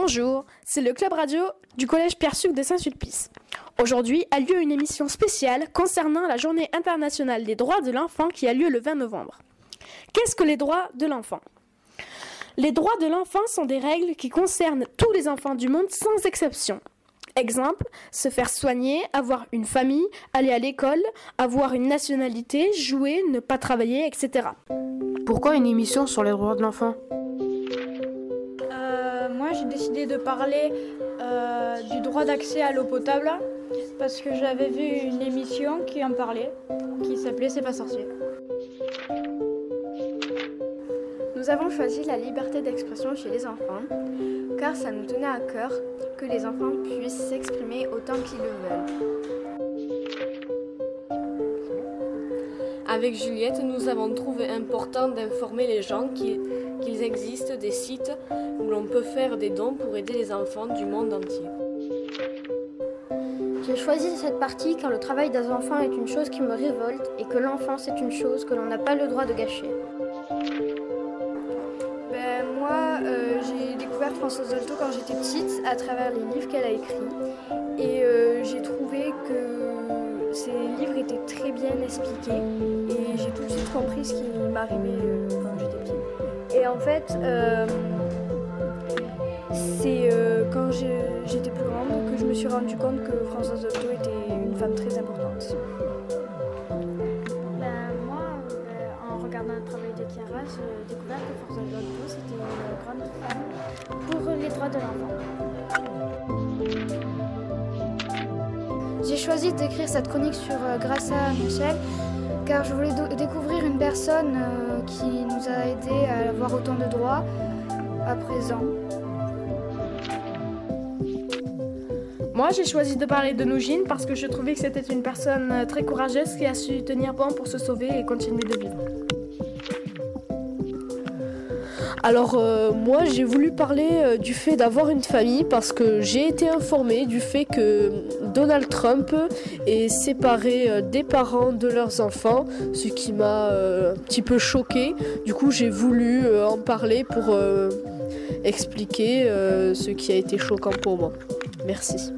Bonjour, c'est le club radio du collège Pierre-Suc de Saint-Sulpice. Aujourd'hui a lieu une émission spéciale concernant la journée internationale des droits de l'enfant qui a lieu le 20 novembre. Qu'est-ce que les droits de l'enfant? Les droits de l'enfant sont des règles qui concernent tous les enfants du monde sans exception. Exemple, se faire soigner, avoir une famille, aller à l'école, avoir une nationalité, jouer, ne pas travailler, etc. Pourquoi une émission sur les droits de l'enfant? Moi, j'ai décidé de parler euh, du droit d'accès à l'eau potable parce que j'avais vu une émission qui en parlait, qui s'appelait C'est pas sorcier. Nous avons choisi la liberté d'expression chez les enfants car ça nous tenait à cœur que les enfants puissent s'exprimer autant qu'ils le veulent. Avec Juliette, nous avons trouvé important d'informer les gens qu'il qu'il existe des sites où l'on peut faire des dons pour aider les enfants du monde entier. J'ai choisi cette partie car le travail des enfants est une chose qui me révolte et que l'enfance est une chose que l'on n'a pas le droit de gâcher. Ben, moi, euh, j'ai découvert Françoise Dolto quand j'étais petite à travers les livres qu'elle a écrits. Et euh, j'ai trouvé que ces livres étaient très bien expliqués. Et j'ai tout de suite compris ce qui m'arrivait euh, en fait, euh, c'est euh, quand j'étais plus grande que je me suis rendu compte que Françoise Dolto était une femme très importante. Ben, moi, euh, en regardant le travail de Chiara, j'ai découvert que Françoise Dolto, c'était une grande femme pour les droits de l'enfant. J'ai choisi d'écrire cette chronique sur euh, grâce à Michel, car je voulais découvrir une personne euh, qui nous a aidés à avoir autant de droits à présent. Moi, j'ai choisi de parler de Nougine parce que je trouvais que c'était une personne très courageuse qui a su tenir bon pour se sauver et continuer de vivre. Alors euh, moi j'ai voulu parler euh, du fait d'avoir une famille parce que j'ai été informée du fait que Donald Trump est séparé euh, des parents de leurs enfants, ce qui m'a euh, un petit peu choqué. Du coup j'ai voulu euh, en parler pour expliquer ce qui a été choquant pour moi. Merci.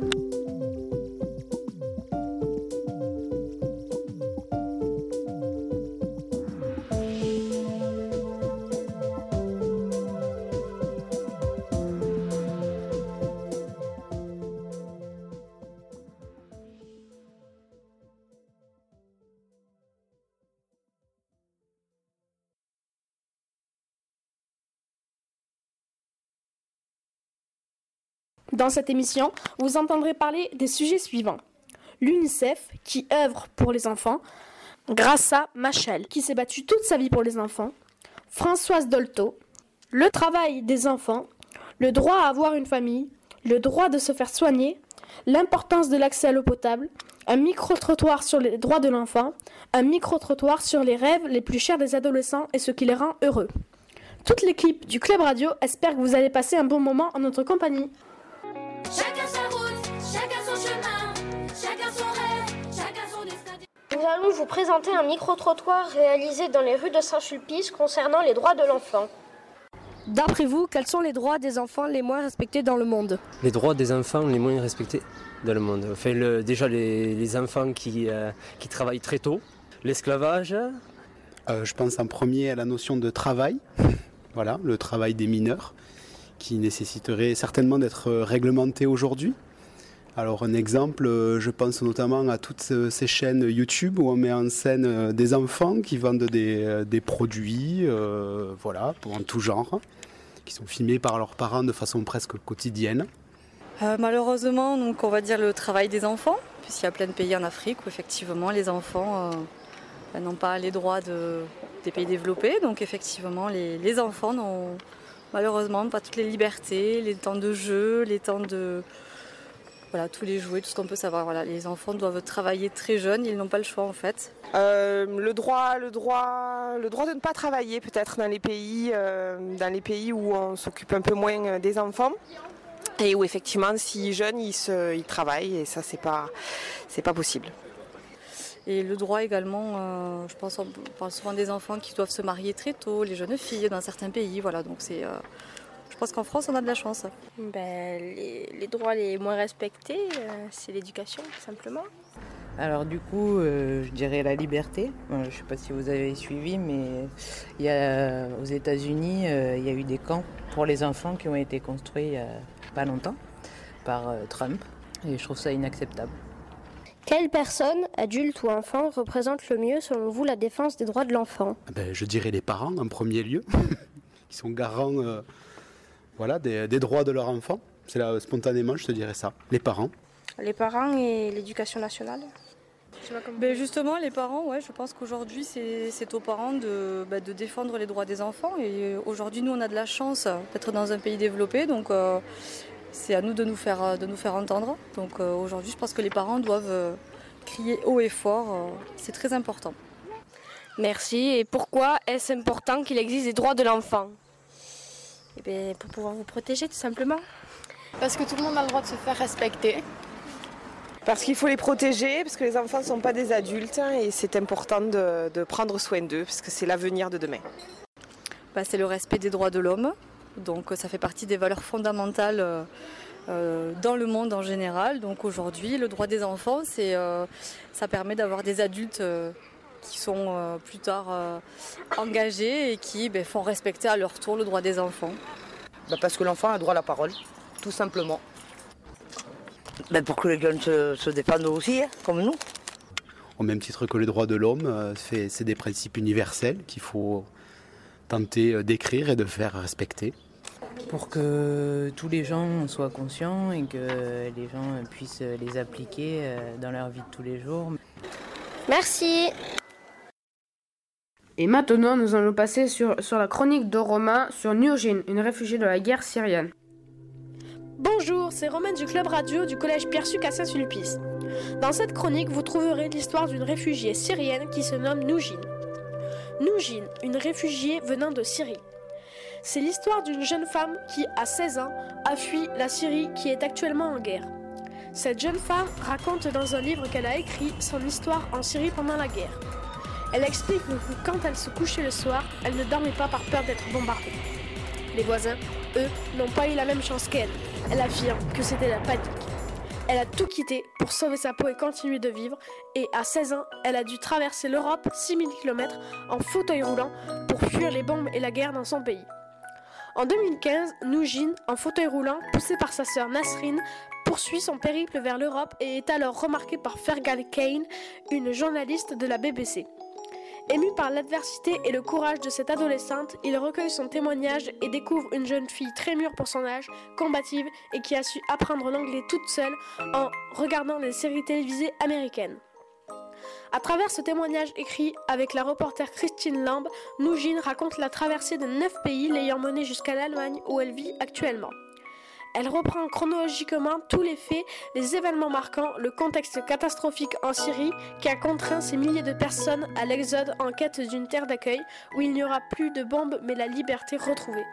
Dans cette émission, vous entendrez parler des sujets suivants. L'UNICEF, qui œuvre pour les enfants, Grâce Machel, qui s'est battue toute sa vie pour les enfants, Françoise Dolto, le travail des enfants, le droit à avoir une famille, le droit de se faire soigner, l'importance de l'accès à l'eau potable, un micro-trottoir sur les droits de l'enfant, un micro-trottoir sur les rêves les plus chers des adolescents et ce qui les rend heureux. Toute l'équipe du Club Radio espère que vous allez passer un bon moment en notre compagnie. Allons vous présenter un micro-trottoir réalisé dans les rues de Saint-Sulpice concernant les droits de l'enfant. D'après vous, quels sont les droits des enfants les moins respectés dans le monde les droits des enfants les moins respectés dans le monde. Enfin, le- déjà les, les enfants qui, euh, qui travaillent très tôt, l'esclavage, Euh, je pense en premier à la notion de travail, voilà, le travail des mineurs, qui nécessiterait certainement d'être réglementé aujourd'hui. Alors un exemple, euh, je pense notamment à toutes ce- ces chaînes YouTube où on met en scène euh, des enfants qui vendent des, euh, produits, voilà, en tout genre, qui sont filmés par leurs parents de façon presque quotidienne. Malheureusement, donc, on va dire le travail des enfants, puisqu'il y a plein de pays en Afrique où effectivement les enfants n'ont pas les droits de- des pays développés. Donc effectivement, les enfants n'ont malheureusement pas toutes les libertés, les temps de jeu, les temps de... Voilà, tous les jouets, tout ce qu'on peut savoir. Voilà, les enfants doivent travailler très jeunes, ils n'ont pas le choix en fait. Euh, le droit, le droit, le droit de ne pas travailler peut-être dans les pays, euh, dans les pays où on s'occupe un peu moins euh, des enfants et où effectivement, si jeunes, ils, se, ils travaillent et ça, c'est pas, c'est pas possible. Et le droit également, euh, je pense, on parle souvent des enfants qui doivent se marier très tôt, les jeunes filles dans certains pays. Voilà, donc c'est, euh, pense qu'en France, on a de la chance. Ben, les, les droits les moins respectés, euh, c'est l'éducation, tout simplement. Alors du coup, euh, je dirais la liberté. Euh, je ne sais pas si vous avez suivi, mais il y a, aux États-Unis, euh, il y a eu des camps pour les enfants qui ont été construits il n'y a pas longtemps par euh, Trump. Et je trouve ça inacceptable. Quelle personne, adulte ou enfant, représente le mieux, selon vous, la défense des droits de l'enfant? Ben, je dirais les parents en premier lieu, qui sont garants euh, voilà, des, des droits de leur enfant. C'est là, spontanément, je te dirais ça. Les parents. Les parents et l'éducation nationale. Ben justement, les parents, ouais, je pense qu'aujourd'hui, c'est c'est aux parents de, bah, de défendre les droits des enfants. Et aujourd'hui, nous, on a de la chance d'être dans un pays développé, donc euh, c'est à nous de nous faire, de nous faire entendre. Donc euh, aujourd'hui, je pense que les parents doivent euh, crier haut et fort. euh, c'est très important. Merci. Et pourquoi est-ce important qu'il existe des droits de l'enfant? Eh bien, pour pouvoir vous protéger, tout simplement. Parce que tout le monde a le droit de se faire respecter. Parce qu'il faut les protéger, parce que les enfants ne sont pas des adultes hein, et c'est important de, de prendre soin d'eux, parce que c'est l'avenir de demain. Bah, c'est le respect des droits de l'homme. Donc ça fait partie des valeurs fondamentales euh, euh, dans le monde en général. Donc aujourd'hui, le droit des enfants, c'est, euh, ça permet d'avoir des adultes euh, qui sont euh, plus tard euh, engagés et qui ben, font respecter à leur tour le droit des enfants. Bah, parce que l'enfant a droit à la parole, tout simplement. Bah, pour que les jeunes se, se défendent aussi, hein, comme nous. Au même titre que les droits de l'homme, euh, c'est des principes universels qu'il faut tenter d'écrire et de faire respecter. Pour que tous les gens soient conscients et que les gens puissent les appliquer dans leur vie de tous les jours. Merci. Et maintenant, nous allons passer sur, la chronique de Romain sur Nurjin, une réfugiée de la guerre syrienne. Bonjour, c'est Romaine du Club Radio du Collège Pierre-Suc à Saint-Sulpice. Dans cette chronique, vous trouverez l'histoire d'une réfugiée syrienne qui se nomme Noujin. Noujin, une réfugiée venant de Syrie. C'est l'histoire d'une jeune femme qui, à 16 ans, a fui la Syrie qui est actuellement en guerre. Cette jeune femme raconte dans un livre qu'elle a écrit son histoire en Syrie pendant la guerre. Elle explique que quand elle se couchait le soir, elle ne dormait pas par peur d'être bombardée. Les voisins, eux, n'ont pas eu la même chance qu'elle. Elle affirme que c'était la panique. Elle a tout quitté pour sauver sa peau et continuer de vivre. Et à 16 ans, elle a dû traverser l'Europe 6000 km en fauteuil roulant pour fuir les bombes et la guerre dans son pays. En 2015, Noujin, en fauteuil roulant, poussé par sa sœur Nasrin, poursuit son périple vers l'Europe et est alors remarqué par Fergal Kane, une journaliste de la BBC. Ému par l'adversité et le courage de cette adolescente, il recueille son témoignage et découvre une jeune fille très mûre pour son âge, combative et qui a su apprendre l'anglais toute seule en regardant les séries télévisées américaines. À travers ce témoignage écrit avec la reporter Christine Lamb, Noujin raconte la traversée de neuf pays l'ayant menée jusqu'à l'Allemagne où elle vit actuellement. Elle reprend chronologiquement tous les faits, les événements marquants, le contexte catastrophique en Syrie qui a contraint ces milliers de personnes à l'exode en quête d'une terre d'accueil où il n'y aura plus de bombes mais la liberté retrouvée.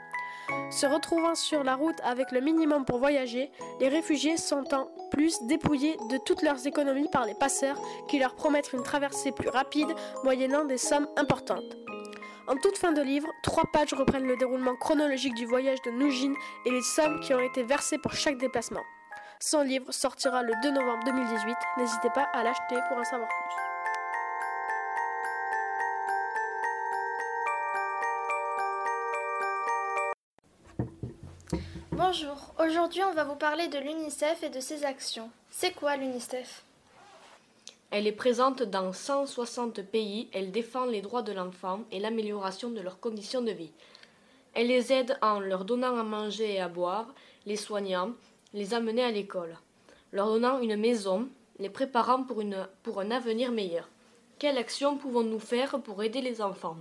Se retrouvant sur la route avec le minimum pour voyager, les réfugiés sont en plus dépouillés de toutes leurs économies par les passeurs qui leur promettent une traversée plus rapide moyennant des sommes importantes. En toute fin de livre, trois pages reprennent le déroulement chronologique du voyage de Noujin et les sommes qui ont été versées pour chaque déplacement. Son livre sortira le 2 novembre 2018. N'hésitez pas à l'acheter pour en savoir plus. Bonjour, aujourd'hui on va vous parler de l'UNICEF et de ses actions. C'est quoi l'UNICEF? Elle est présente dans 160 pays, elle défend les droits de l'enfant et l'amélioration de leurs conditions de vie. Elle les aide en leur donnant à manger et à boire, les soignant, les amener à l'école, leur donnant une maison, les préparant pour, un avenir meilleur. Quelle action pouvons-nous faire pour aider les enfants?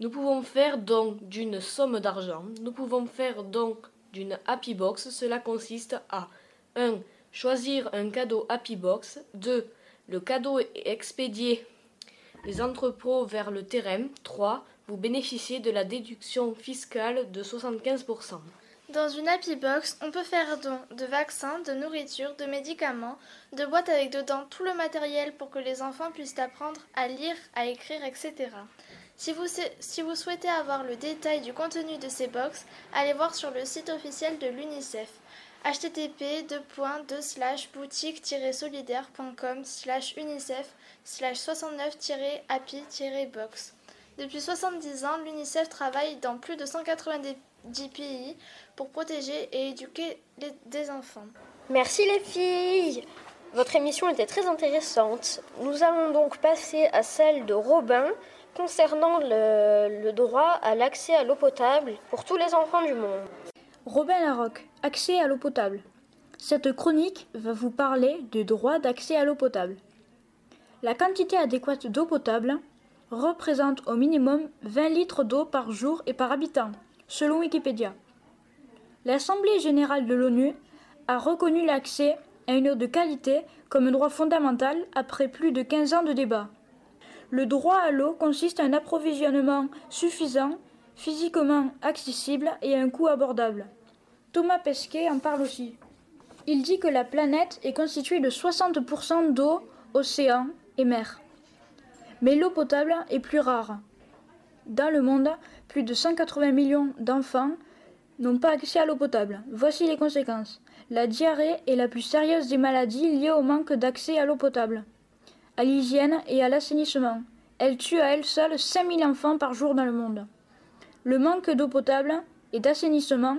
Nous pouvons faire don d'une somme d'argent, nous pouvons faire don d'une Happy Box, cela consiste à 1. Choisir un cadeau Happy Box. 2. Le cadeau est expédié les entrepôts vers le terrain. 3. Vous bénéficiez de la déduction fiscale de 75%. Dans une Happy Box, on peut faire don de vaccins, de nourriture, de médicaments, de boîtes avec dedans tout le matériel pour que les enfants puissent apprendre à lire, à écrire, etc. Si vous, si vous souhaitez avoir le détail du contenu de ces box, allez voir sur le site officiel de l'UNICEF http boutique-solidaire.com unicef 69-happy-box. Depuis 70 ans, l'UNICEF travaille dans plus de 190 pays pour protéger et éduquer les, des enfants. Merci les filles Votre émission était très intéressante. Nous allons donc passer à celle de Robin concernant le, le droit à l'accès à l'eau potable pour tous les enfants du monde. Robin Larocque, accès à l'eau potable. Cette chronique va vous parler du droit d'accès à l'eau potable. La quantité adéquate d'eau potable représente au minimum 20 litres d'eau par jour et par habitant, selon Wikipédia. L'Assemblée générale de l'ONU a reconnu l'accès à une eau de qualité comme un droit fondamental après plus de 15 ans de débat. Le droit à l'eau consiste à un approvisionnement suffisant, physiquement accessible et à un coût abordable. Thomas Pesquet en parle aussi. Il dit que la planète est constituée de 60% d'eau, océans et mers. Mais l'eau potable est plus rare. Dans le monde, plus de 180 millions d'enfants n'ont pas accès à l'eau potable. Voici les conséquences. La diarrhée est la plus sérieuse des maladies liées au manque d'accès à l'eau potable, à l'hygiène et à l'assainissement. Elle tue à elle seule 5000 enfants par jour dans le monde. Le manque d'eau potable et d'assainissement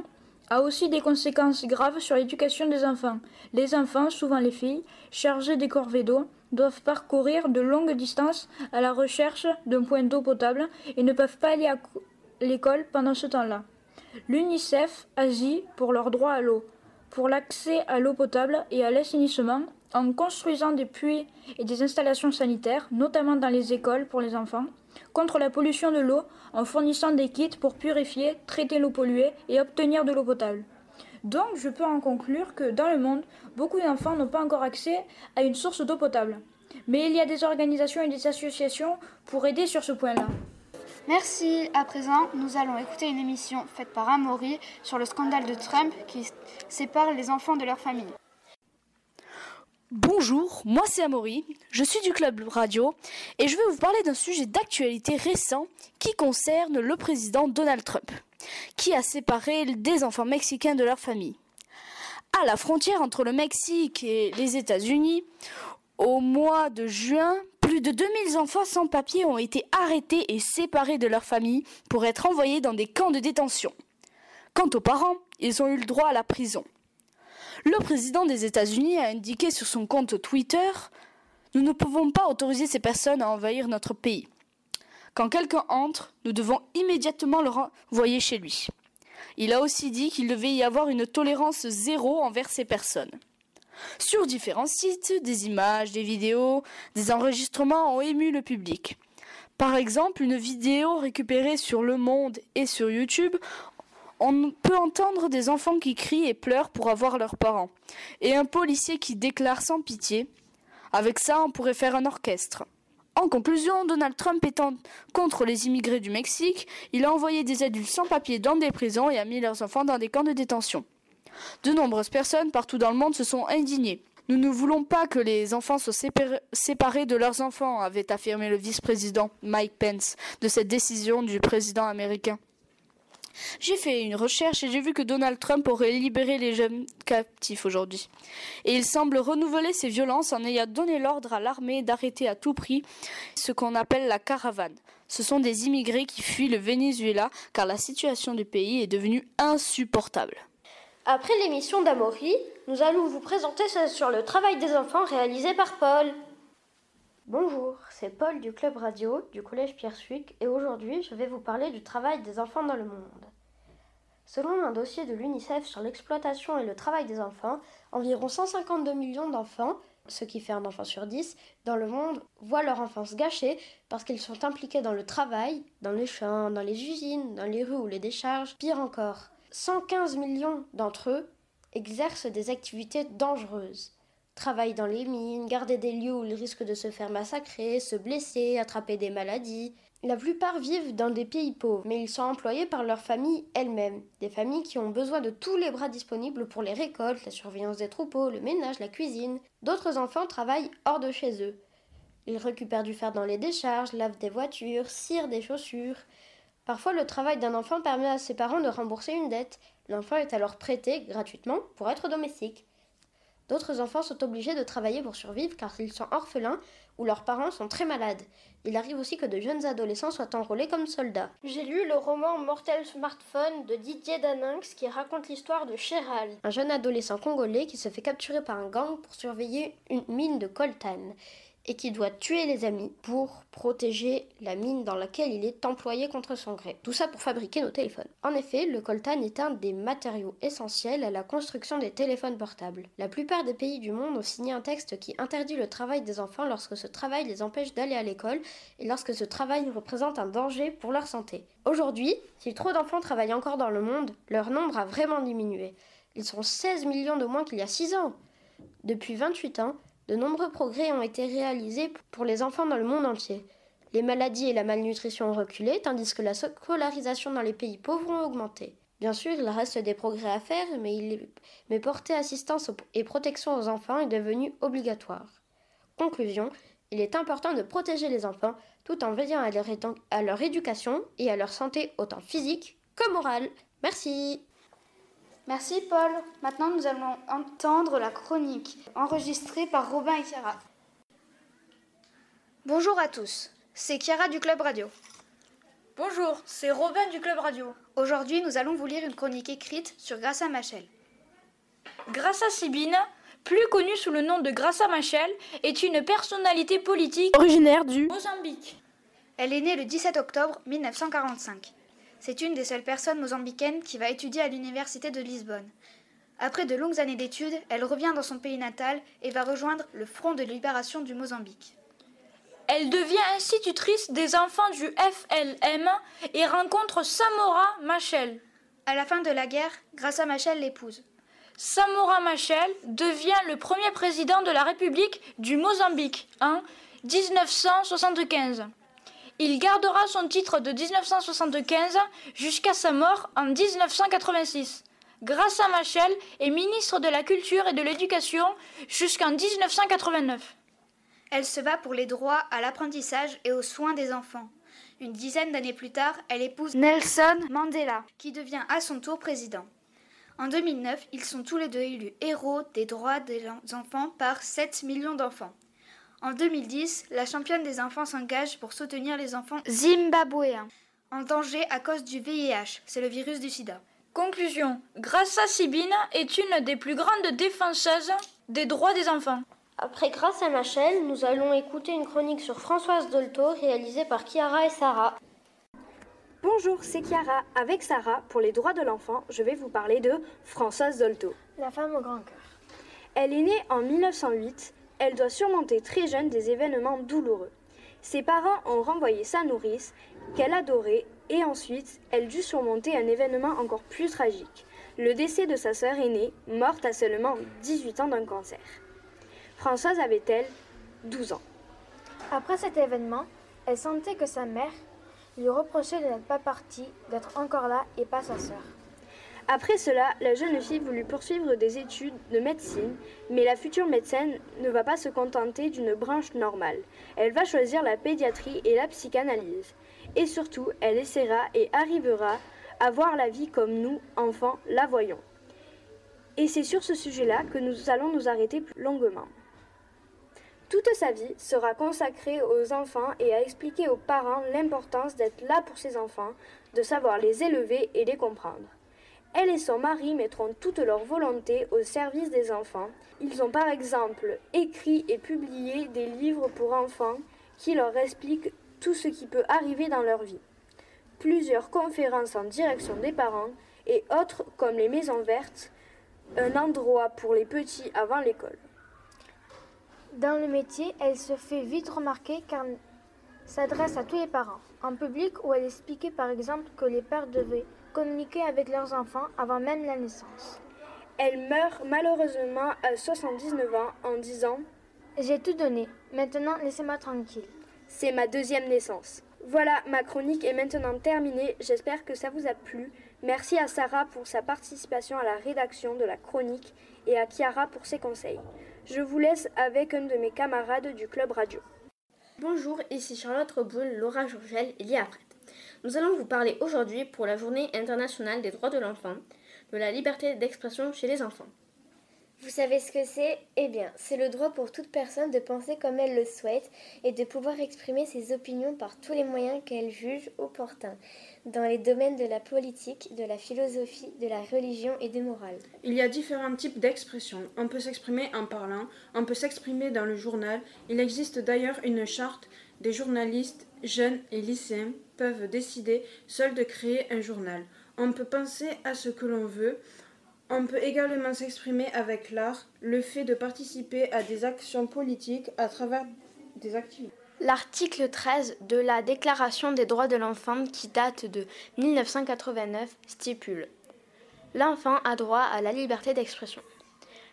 a aussi des conséquences graves sur l'éducation des enfants. Les enfants, souvent les filles, chargées des corvées d'eau, doivent parcourir de longues distances à la recherche d'un point d'eau potable et ne peuvent pas aller à l'école pendant ce temps-là. L'UNICEF agit pour leur droit à l'eau, pour l'accès à l'eau potable et à l'assainissement en construisant des puits et des installations sanitaires, notamment dans les écoles pour les enfants, contre la pollution de l'eau en fournissant des kits pour purifier, traiter l'eau polluée et obtenir de l'eau potable. Donc je peux en conclure que dans le monde, beaucoup d'enfants n'ont pas encore accès à une source d'eau potable. Mais il y a des organisations et des associations pour aider sur ce point-là. Merci. À présent, nous allons écouter une émission faite par Amaury sur le scandale de Trump qui sépare les enfants de leur famille. Bonjour, moi c'est Amaury, je suis du Club Radio et je vais vous parler d'un sujet d'actualité récent qui concerne le président Donald Trump, qui a séparé des enfants mexicains de leur famille. À la frontière entre le Mexique et les États-Unis, au mois de juin, plus de 2000 enfants sans papier ont été arrêtés et séparés de leur famille pour être envoyés dans des camps de détention. Quant aux parents, ils ont eu le droit à la prison. Le président des États-Unis a indiqué sur son compte Twitter Nous ne pouvons pas autoriser ces personnes à envahir notre pays. Quand quelqu'un entre, nous devons immédiatement le renvoyer chez lui. Il a aussi dit qu'il devait y avoir une tolérance zéro envers ces personnes. Sur différents sites, des images, des vidéos, des enregistrements ont ému le public. Par exemple, une vidéo récupérée sur Le Monde et sur YouTube, on peut entendre des enfants qui crient et pleurent pour avoir leurs parents, et un policier qui déclare sans pitié Avec ça, on pourrait faire un orchestre. En conclusion, Donald Trump étant contre les immigrés du Mexique, il a envoyé des adultes sans papier dans des prisons et a mis leurs enfants dans des camps de détention. De nombreuses personnes partout dans le monde se sont indignées. Nous ne voulons pas que les enfants soient séparés de leurs enfants, avait affirmé le vice-président Mike Pence de cette décision du président américain. J'ai fait une recherche et j'ai vu que Donald Trump aurait libéré les jeunes captifs aujourd'hui. Et il semble renouveler ses violences en ayant donné l'ordre à l'armée d'arrêter à tout prix ce qu'on appelle la caravane. Ce sont des immigrés qui fuient le Venezuela car la situation du pays est devenue insupportable. Après l'émission d'Amaury, nous allons vous présenter sur le travail des enfants réalisé par Paul. Bonjour, c'est Paul du Club Radio du Collège Pierre Suic et aujourd'hui je vais vous parler du travail des enfants dans le monde. Selon un dossier de l'UNICEF sur l'exploitation et le travail des enfants, environ 152 millions d'enfants, ce qui fait un enfant sur 10, dans le monde voient leur enfance gâchée parce qu'ils sont impliqués dans le travail, dans les champs, dans les usines, dans les rues ou les décharges, pire encore. 115 millions d'entre eux exercent des activités dangereuses. Travaillent dans les mines, garder des lieux où ils risquent de se faire massacrer, se blesser, attraper des maladies. La plupart vivent dans des pays pauvres, mais ils sont employés par leurs familles elles-mêmes. Des familles qui ont besoin de tous les bras disponibles pour les récoltes, la surveillance des troupeaux, le ménage, la cuisine. D'autres enfants travaillent hors de chez eux. Ils récupèrent du fer dans les décharges, lavent des voitures, cirent des chaussures. Parfois, le travail d'un enfant permet à ses parents de rembourser une dette. L'enfant est alors prêté gratuitement pour être domestique. D'autres enfants sont obligés de travailler pour survivre car ils sont orphelins ou leurs parents sont très malades. Il arrive aussi que de jeunes adolescents soient enrôlés comme soldats. J'ai lu le roman Mortel Smartphone de Didier Daninx qui raconte l'histoire de Cheral, un jeune adolescent congolais qui se fait capturer par un gang pour surveiller une mine de coltan et qui doit tuer les amis pour protéger la mine dans laquelle il est employé contre son gré. Tout ça pour fabriquer nos téléphones. En effet, le coltan est un des matériaux essentiels à la construction des téléphones portables. La plupart des pays du monde ont signé un texte qui interdit le travail des enfants lorsque ce travail les empêche d'aller à l'école et lorsque ce travail représente un danger pour leur santé. Aujourd'hui, si trop d'enfants travaillent encore dans le monde, leur nombre a vraiment diminué. Ils sont 16 millions de moins qu'il y a 6 ans. Depuis 28 ans, de nombreux progrès ont été réalisés pour les enfants dans le monde entier. Les maladies et la malnutrition ont reculé, tandis que la scolarisation dans les pays pauvres ont augmenté. Bien sûr, il reste des progrès à faire, mais, porter assistance et protection aux enfants est devenu obligatoire. Conclusion, il est important de protéger les enfants tout en veillant à leur éducation et à leur santé autant physique que morale. Merci. Merci Paul. Maintenant nous allons entendre la chronique enregistrée par Robin et Chiara. Bonjour à tous, c'est Chiara du Club Radio. Bonjour, c'est Robin du Club Radio. Aujourd'hui nous allons vous lire une chronique écrite sur Grâce Machel. Grâce Sibine, plus connue sous le nom de Grâce Machel, est une personnalité politique Originaire du Mozambique. Elle est née le 17 octobre 1945. C'est une des seules personnes mozambicaines qui va étudier à l'université de Lisbonne. Après de longues années d'études, elle revient dans son pays natal et va rejoindre le Front de libération du Mozambique. Elle devient institutrice des enfants du FLM et rencontre Samora Machel. À la fin de la guerre, Graça Machel l'épouse. Samora Machel devient le premier président de la République du Mozambique en 1975. Il gardera son titre de 1975 jusqu'à sa mort en 1986. Graça Machel est ministre de la Culture et de l'Éducation jusqu'en 1989. Elle se bat pour les droits à l'apprentissage et aux soins des enfants. Une dizaine d'années plus tard, elle épouse Nelson Mandela, qui devient à son tour président. En 2009, ils sont tous les deux élus héros des droits des enfants par 7 millions d'enfants. En 2010, la championne des enfants s'engage pour soutenir les enfants zimbabwéens en danger à cause du VIH, c'est le virus du sida. Conclusion. Graça Sibine est une des plus grandes défenseuses des droits des enfants. Après Grâce à Machel, nous allons écouter une chronique sur Françoise Dolto réalisée par Chiara et Sarah. Bonjour, c'est Chiara. Avec Sarah, pour les droits de l'enfant, je vais vous parler de Françoise Dolto. La femme au grand cœur. Elle est née en 1908. Elle doit surmonter très jeune des événements douloureux. Ses parents ont renvoyé sa nourrice, qu'elle adorait, et ensuite, elle dut surmonter un événement encore plus tragique. Le décès de sa sœur aînée, morte à seulement 18 ans d'un cancer. Françoise avait-elle 12 ans. Après cet événement, elle sentait que sa mère lui reprochait de n'être pas partie, d'être encore là et pas sa sœur. Après cela, la jeune fille voulut poursuivre des études de médecine, mais la future médecin ne va pas se contenter d'une branche normale. Elle va choisir la pédiatrie et la psychanalyse. Et surtout, elle essaiera et arrivera à voir la vie comme nous, enfants, la voyons. Et c'est sur ce sujet-là que nous allons nous arrêter plus longuement. Toute sa vie sera consacrée aux enfants et à expliquer aux parents l'importance d'être là pour ses enfants, de savoir les élever et les comprendre. Elle et son mari mettront toute leur volonté au service des enfants. Ils ont par exemple écrit et publié des livres pour enfants qui leur expliquent tout ce qui peut arriver dans leur vie. Plusieurs conférences en direction des parents et autres comme les maisons vertes, un endroit pour les petits avant l'école. Dans le métier, elle se fait vite remarquer car s'adresse à tous les parents. En public, où elle expliquait par exemple que les pères devaient communiquer avec leurs enfants avant même la naissance. Elle meurt malheureusement à 79 ans en disant J'ai tout donné, maintenant laissez-moi tranquille. C'est ma deuxième naissance. Voilà, ma chronique est maintenant terminée. J'espère que ça vous a plu. Merci à Sarah pour sa participation à la rédaction de la chronique et à Chiara pour ses conseils. Je vous laisse avec un de mes camarades du club radio. Bonjour, ici Charlotte Reboul, Laura Jourgel et Lia Fred. Nous allons vous parler aujourd'hui pour la Journée internationale des droits de l'enfant, de la liberté d'expression chez les enfants. Vous savez ce que c'est? Eh bien, c'est le droit pour toute personne de penser comme elle le souhaite et de pouvoir exprimer ses opinions par tous les moyens qu'elle juge opportuns, dans les domaines de la politique, de la philosophie, de la religion et des morales. Il y a différents types d'expressions. On peut s'exprimer en parlant, on peut s'exprimer dans le journal. Il existe d'ailleurs une charte des journalistes jeunes et lycéens peuvent décider seuls de créer un journal. On peut penser à ce que l'on veut. On peut également s'exprimer avec l'art, le fait de participer à des actions politiques à travers des activités. L'article 13 de la Déclaration des droits de l'enfant qui date de 1989 stipule L'enfant a droit à la liberté d'expression.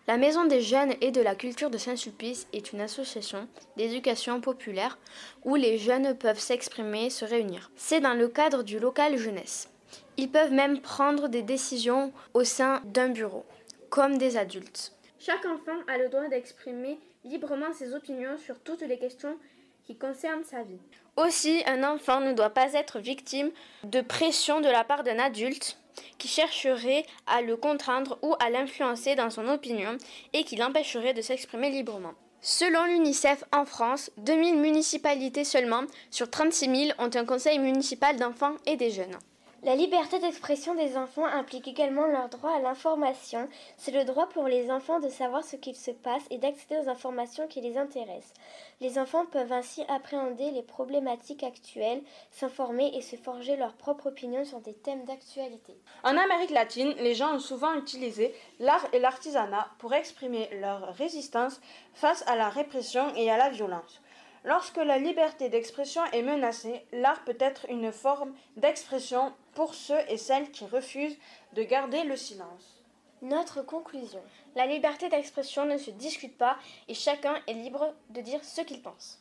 La Maison des jeunes et de la culture de Saint-Sulpice est une association d'éducation populaire où les jeunes peuvent s'exprimer et se réunir. C'est dans le cadre du local jeunesse. Ils peuvent même prendre des décisions au sein d'un bureau, comme des adultes. Chaque enfant a le droit d'exprimer librement ses opinions sur toutes les questions qui concernent sa vie. Aussi, un enfant ne doit pas être victime de pression de la part d'un adulte qui chercherait à le contraindre ou à l'influencer dans son opinion et qui l'empêcherait de s'exprimer librement. Selon l'UNICEF en France, 2000 municipalités seulement sur 36 000 ont un conseil municipal d'enfants et des jeunes. La liberté d'expression des enfants implique également leur droit à l'information. C'est le droit pour les enfants de savoir ce qu'il se passe et d'accéder aux informations qui les intéressent. Les enfants peuvent ainsi appréhender les problématiques actuelles, s'informer et se forger leur propre opinion sur des thèmes d'actualité. En Amérique latine, les gens ont souvent utilisé l'art et l'artisanat pour exprimer leur résistance face à la répression et à la violence. Lorsque la liberté d'expression est menacée, l'art peut être une forme d'expression pour ceux et celles qui refusent de garder le silence. Notre conclusion. La liberté d'expression ne se discute pas et chacun est libre de dire ce qu'il pense.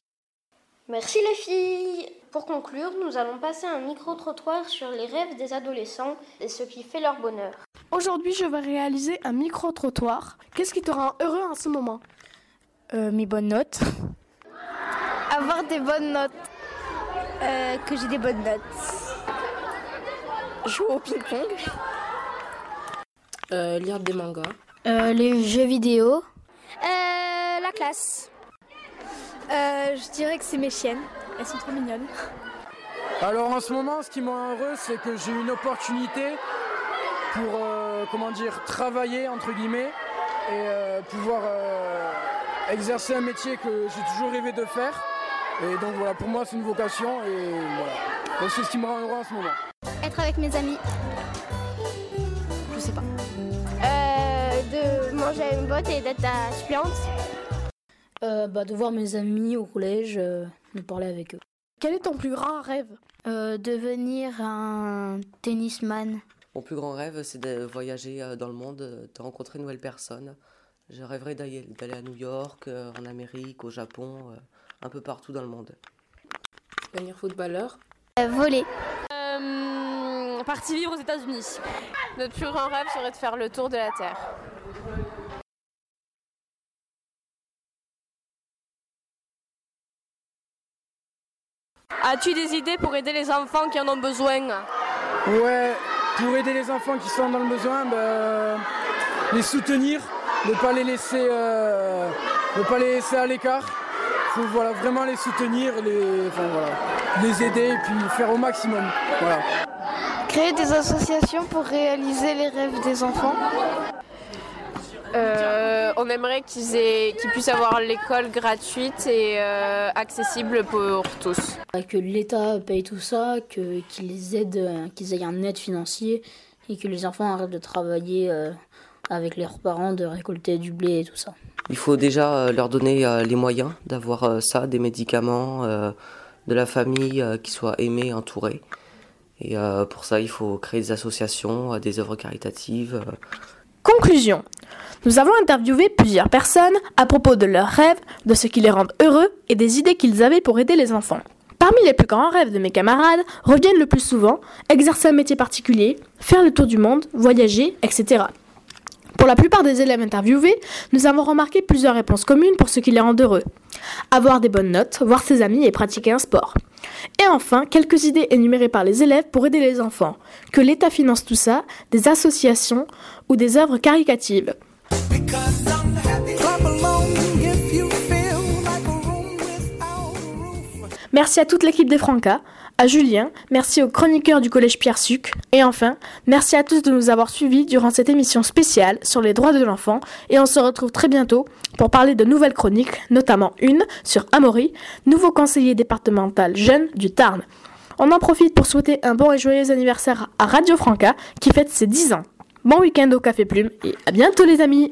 Merci les filles Pour conclure, nous allons passer un micro-trottoir sur les rêves des adolescents et ce qui fait leur bonheur. Aujourd'hui, je vais réaliser un micro-trottoir. Qu'est-ce qui te rend heureux en ce moment? Euh, Mes bonnes notes. Avoir des bonnes notes. Euh, que j'ai des bonnes notes. Jouer au ping-pong. Euh, lire des mangas. Euh, les jeux vidéo. Euh, la classe. Euh, je dirais que c'est mes chiennes. Elles sont trop mignonnes. Alors en ce moment, ce qui me rend heureux, c'est que j'ai une opportunité pour, euh, comment dire, travailler, entre guillemets, et euh, pouvoir euh, exercer un métier que j'ai toujours rêvé de faire. Et donc voilà, pour moi, c'est une vocation, et voilà. Donc, c'est ce qui me rend heureux en ce moment. Être avec mes amis. Je sais pas. Euh, de manger une botte et d'être à suppléante. Euh, bah, de voir mes amis au collège, euh, de parler avec eux. Quel est ton plus grand rêve? Euh, devenir un tennisman. Mon plus grand rêve, c'est de voyager dans le monde, de rencontrer de nouvelles personnes. Je rêverais d'aller à New York, en Amérique, au Japon, euh, un peu partout dans le monde. Devenir footballeur. Euh, voler. Euh, parti vivre aux États-Unis. Notre plus grand rêve serait de faire le tour de la Terre. As-tu des idées pour aider les enfants qui en ont besoin? Ouais, pour aider les enfants qui sont dans le besoin, ben, les soutenir, ne pas les laisser, euh, ne pas les laisser à l'écart. Faut voilà, vraiment les soutenir, les, enfin, voilà, les aider et puis faire au maximum. Voilà. Créer des associations pour réaliser les rêves des enfants. Euh, on aimerait qu'ils aient- qu'ils puissent avoir l'école gratuite et euh, accessible pour tous. Que l'État paye tout ça, que- qu'ils aident, euh, qu'ils aient un aide financier et que les enfants arrêtent de travailler euh, avec leurs parents, de récolter du blé et tout ça. Il faut déjà euh, leur donner euh, les moyens d'avoir euh, ça, des médicaments, de la famille qui soit aimée, entourée. Et pour ça, il faut créer des associations, des œuvres caritatives. Conclusion. Nous avons interviewé plusieurs personnes à propos de leurs rêves, de ce qui les rend heureux et des idées qu'ils avaient pour aider les enfants. Parmi les plus grands rêves de mes camarades reviennent le plus souvent exercer un métier particulier, faire le tour du monde, voyager, etc. Pour la plupart des élèves interviewés, nous avons remarqué plusieurs réponses communes pour ce qui les rend heureux. Avoir des bonnes notes, voir ses amis et pratiquer un sport. Et enfin, quelques idées énumérées par les élèves pour aider les enfants. Que l'État finance tout ça, des associations ou des œuvres caricatives. Merci à toute l'équipe des Francas, à Julien, merci aux chroniqueurs du Collège Pierre Suc, et enfin, merci à tous de nous avoir suivis durant cette émission spéciale sur les droits de l'enfant, et on se retrouve très bientôt pour parler de nouvelles chroniques, notamment une sur Amaury, nouveau conseiller départemental jeune du Tarn. On en profite pour souhaiter un bon et joyeux anniversaire à Radio Franca qui fête ses 10 ans. Bon week-end au Café Plume et à bientôt les amis